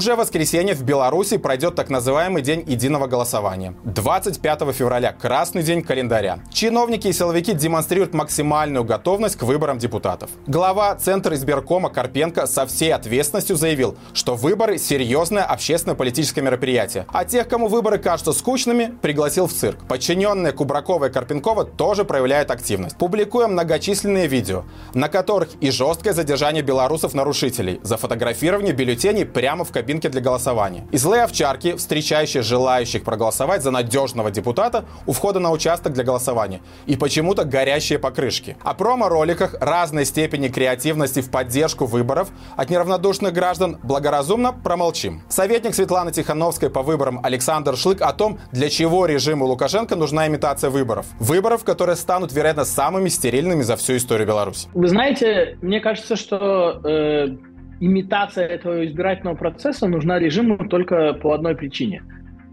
Уже в воскресенье в Беларуси пройдет так называемый День единого голосования. 25 февраля – красный день календаря. Чиновники и силовики демонстрируют максимальную готовность к выборам депутатов. Глава Центра избиркома Карпенко со всей ответственностью заявил, что выборы – серьезное общественно-политическое мероприятие. А тех, кому выборы кажутся скучными, пригласил в цирк. Подчиненные Кубракова и Карпенкова тоже проявляют активность. Публикуя многочисленные видео, на которых и жесткое задержание белорусов-нарушителей за фотографирование бюллетеней прямо в кабинке для голосования. И злые овчарки, встречающие желающих проголосовать за надежного депутата у входа на участок для голосования. И почему-то горящие покрышки. О промо-роликах разной степени креативности в поддержку выборов от неравнодушных граждан благоразумно промолчим. Советник Светланы Тихановской по выборам Александр Шлык о том, для чего режиму Лукашенко нужна имитация выборов. Выборов, которые станут, вероятно, самыми стерильными за всю историю Беларуси. Вы знаете, мне кажется, что э, имитация этого избирательного процесса нужна режиму только по одной причине.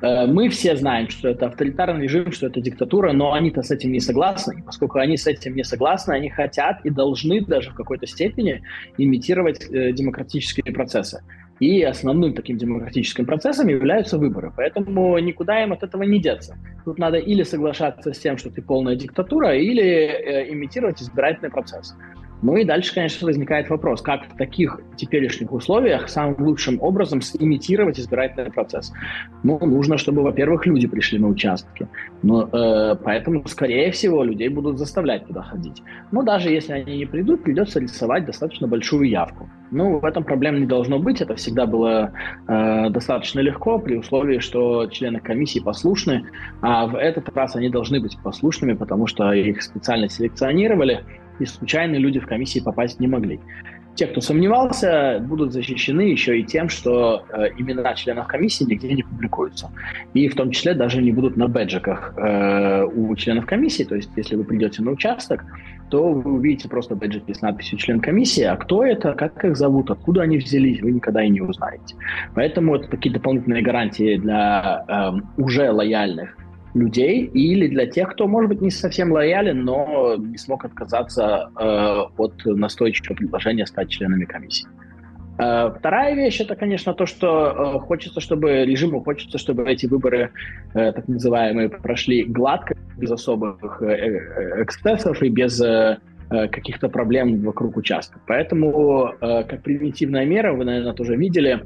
Э, мы все знаем, что это авторитарный режим, что это диктатура, но они-то с этим не согласны. Поскольку они с этим не согласны, они хотят и должны даже в какой-то степени имитировать э, демократические процессы. И основным таким демократическим процессом являются выборы. Поэтому никуда им от этого не деться. Тут надо или соглашаться с тем, что ты полная диктатура, или э, имитировать избирательный процесс. Ну и дальше, конечно, возникает вопрос, как в таких теперешних условиях самым лучшим образом имитировать избирательный процесс. Ну, нужно, чтобы, во-первых, люди пришли на участки. Но, э, поэтому, скорее всего, людей будут заставлять туда ходить. Но даже если они не придут, придется рисовать достаточно большую явку. Ну, в этом проблем не должно быть. Это всегда было э, достаточно легко при условии, что члены комиссии послушны. А в этот раз они должны быть послушными, потому что их специально селекционировали и случайные люди в комиссии попасть не могли. Те, кто сомневался, будут защищены еще и тем, что э, имена членов комиссии нигде не публикуются. И в том числе даже не будут на бэджиках э, у членов комиссии. То есть, если вы придете на участок, то вы увидите просто бэджики с надписью «член комиссии», а кто это, как их зовут, откуда они взялись, вы никогда и не узнаете. Поэтому это такие дополнительные гарантии для э, уже лояльных людей или для тех, кто, может быть, не совсем лоялен, но не смог отказаться э, от настойчивого предложения стать членами комиссии. Э, вторая вещь это, конечно, то, что э, хочется, чтобы режиму хочется, чтобы эти выборы, э, так называемые, прошли гладко, без особых эксцессов и без каких-то проблем вокруг участка. Поэтому, как превентивная мера, вы, наверное, тоже видели,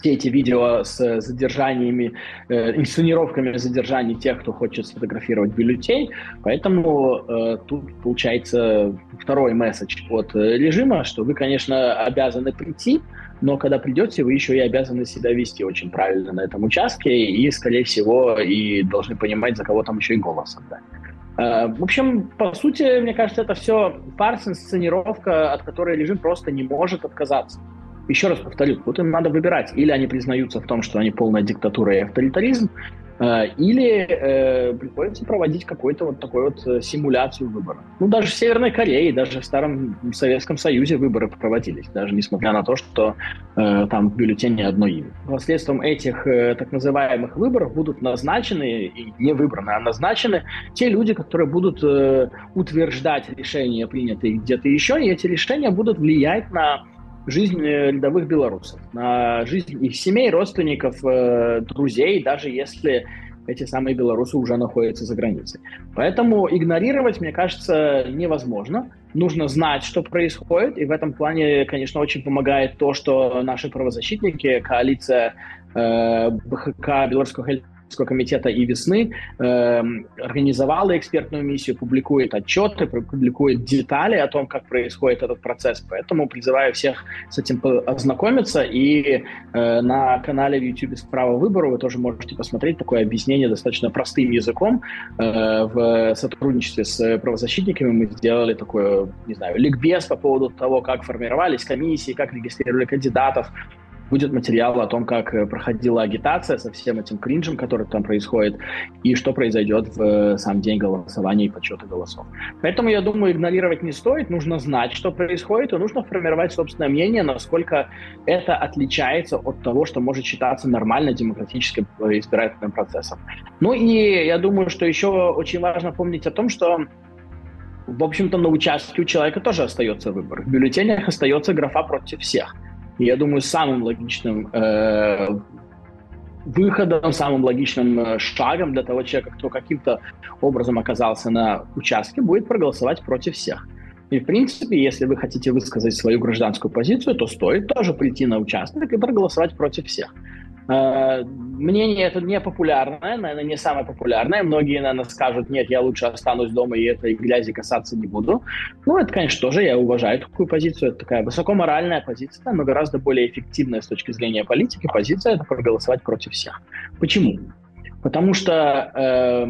все эти видео с задержаниями, э, инсценировками задержаний тех, кто хочет сфотографировать бюллетень. Поэтому э, тут получается второй месседж от э, режима, что вы, конечно, обязаны прийти, но когда придете, вы еще и обязаны себя вести очень правильно на этом участке и, скорее всего, и должны понимать, за кого там еще и голос отдать. Э, в общем, по сути, мне кажется, это все фарс, инсценировка, от которой режим просто не может отказаться еще раз повторю, вот им надо выбирать. Или они признаются в том, что они полная диктатура и авторитаризм, э, или э, приходится проводить какую-то вот такую вот э, симуляцию выбора. Ну, даже в Северной Корее, даже в Старом Советском Союзе выборы проводились, даже несмотря на то, что э, там в бюллетене одно имя. Последствием этих э, так называемых выборов будут назначены, и не выбраны, а назначены те люди, которые будут э, утверждать решения, принятые где-то еще, и эти решения будут влиять на жизнь э, рядовых белорусов, на жизнь их семей, родственников, э, друзей, даже если эти самые белорусы уже находятся за границей. Поэтому игнорировать, мне кажется, невозможно. Нужно знать, что происходит, и в этом плане, конечно, очень помогает то, что наши правозащитники, коалиция э, БХК Белорусского комитета и весны э, организовала экспертную миссию, публикует отчеты, публикует детали о том, как происходит этот процесс. Поэтому призываю всех с этим ознакомиться. И э, на канале в YouTube «Право выбора» вы тоже можете посмотреть такое объяснение достаточно простым языком. Э, в сотрудничестве с правозащитниками мы сделали такое, не знаю, ликбез по поводу того, как формировались комиссии, как регистрировали кандидатов, Будет материал о том, как э, проходила агитация со всем этим кринжем, который там происходит, и что произойдет в э, сам день голосования и подсчета голосов. Поэтому, я думаю, игнорировать не стоит, нужно знать, что происходит, и нужно формировать собственное мнение, насколько это отличается от того, что может считаться нормально демократическим э, избирательным процессом. Ну и я думаю, что еще очень важно помнить о том, что в общем-то, на участке у человека тоже остается выбор. В бюллетенях остается графа против всех – я думаю, самым логичным э, выходом, самым логичным э, шагом для того человека, кто каким-то образом оказался на участке, будет проголосовать против всех. И, в принципе, если вы хотите высказать свою гражданскую позицию, то стоит тоже прийти на участок и проголосовать против всех. Э, мнение это не популярное, наверное, не самое популярное. Многие, наверное, скажут, нет, я лучше останусь дома и этой грязи касаться не буду. Ну, это, конечно, тоже я уважаю такую позицию. Это такая высокоморальная позиция, но гораздо более эффективная с точки зрения политики позиция – это проголосовать против всех. Почему? Потому что э,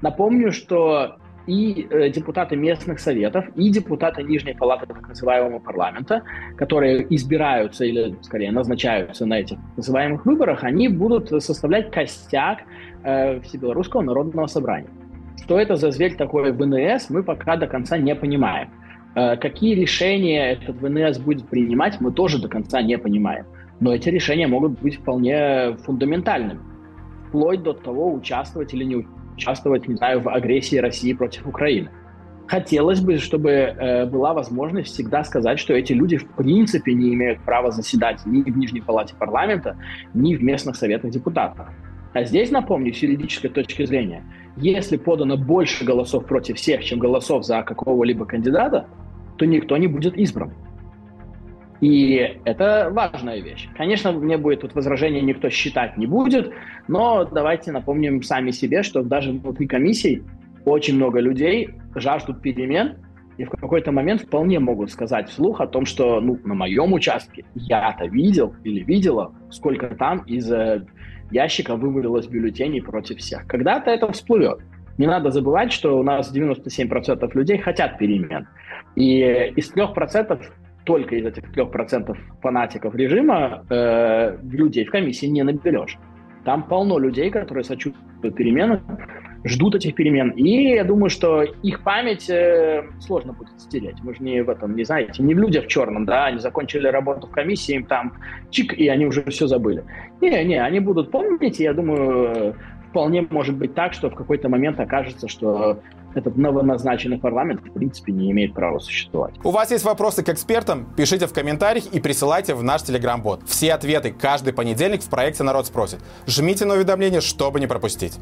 напомню, что и э, депутаты местных советов, и депутаты Нижней палаты так называемого парламента, которые избираются или, скорее, назначаются на этих называемых выборах, они будут составлять костяк э, Всебелорусского народного собрания. Что это за зверь такой ВНС, мы пока до конца не понимаем. Э, какие решения этот ВНС будет принимать, мы тоже до конца не понимаем. Но эти решения могут быть вполне фундаментальными. Вплоть до того, участвовать или не участвовать участвовать, не знаю, в агрессии России против Украины. Хотелось бы, чтобы э, была возможность всегда сказать, что эти люди в принципе не имеют права заседать ни в Нижней палате парламента, ни в местных советах депутатов. А здесь, напомню, с юридической точки зрения, если подано больше голосов против всех, чем голосов за какого-либо кандидата, то никто не будет избран. И это важная вещь. Конечно, мне будет тут возражение никто считать не будет, но давайте напомним сами себе, что даже внутри комиссий очень много людей жаждут перемен, и в какой-то момент вполне могут сказать вслух о том, что ну, на моем участке я-то видел или видела, сколько там из э, ящика вывалилось бюллетеней против всех. Когда-то это всплывет. Не надо забывать, что у нас 97% людей хотят перемен. И из 3% только из этих 3% фанатиков режима э, людей в комиссии не наберешь. Там полно людей, которые сочувствуют переменам, ждут этих перемен. И я думаю, что их память э, сложно будет стереть. Мы же не в этом, не знаете, не в людях в черном, да, они закончили работу в комиссии, им там чик, и они уже все забыли. Не, не, они будут помнить, и я думаю, вполне может быть так, что в какой-то момент окажется, что этот новоназначенный парламент в принципе не имеет права существовать. У вас есть вопросы к экспертам? Пишите в комментариях и присылайте в наш телеграм-бот. Все ответы каждый понедельник в проекте «Народ спросит». Жмите на уведомления, чтобы не пропустить.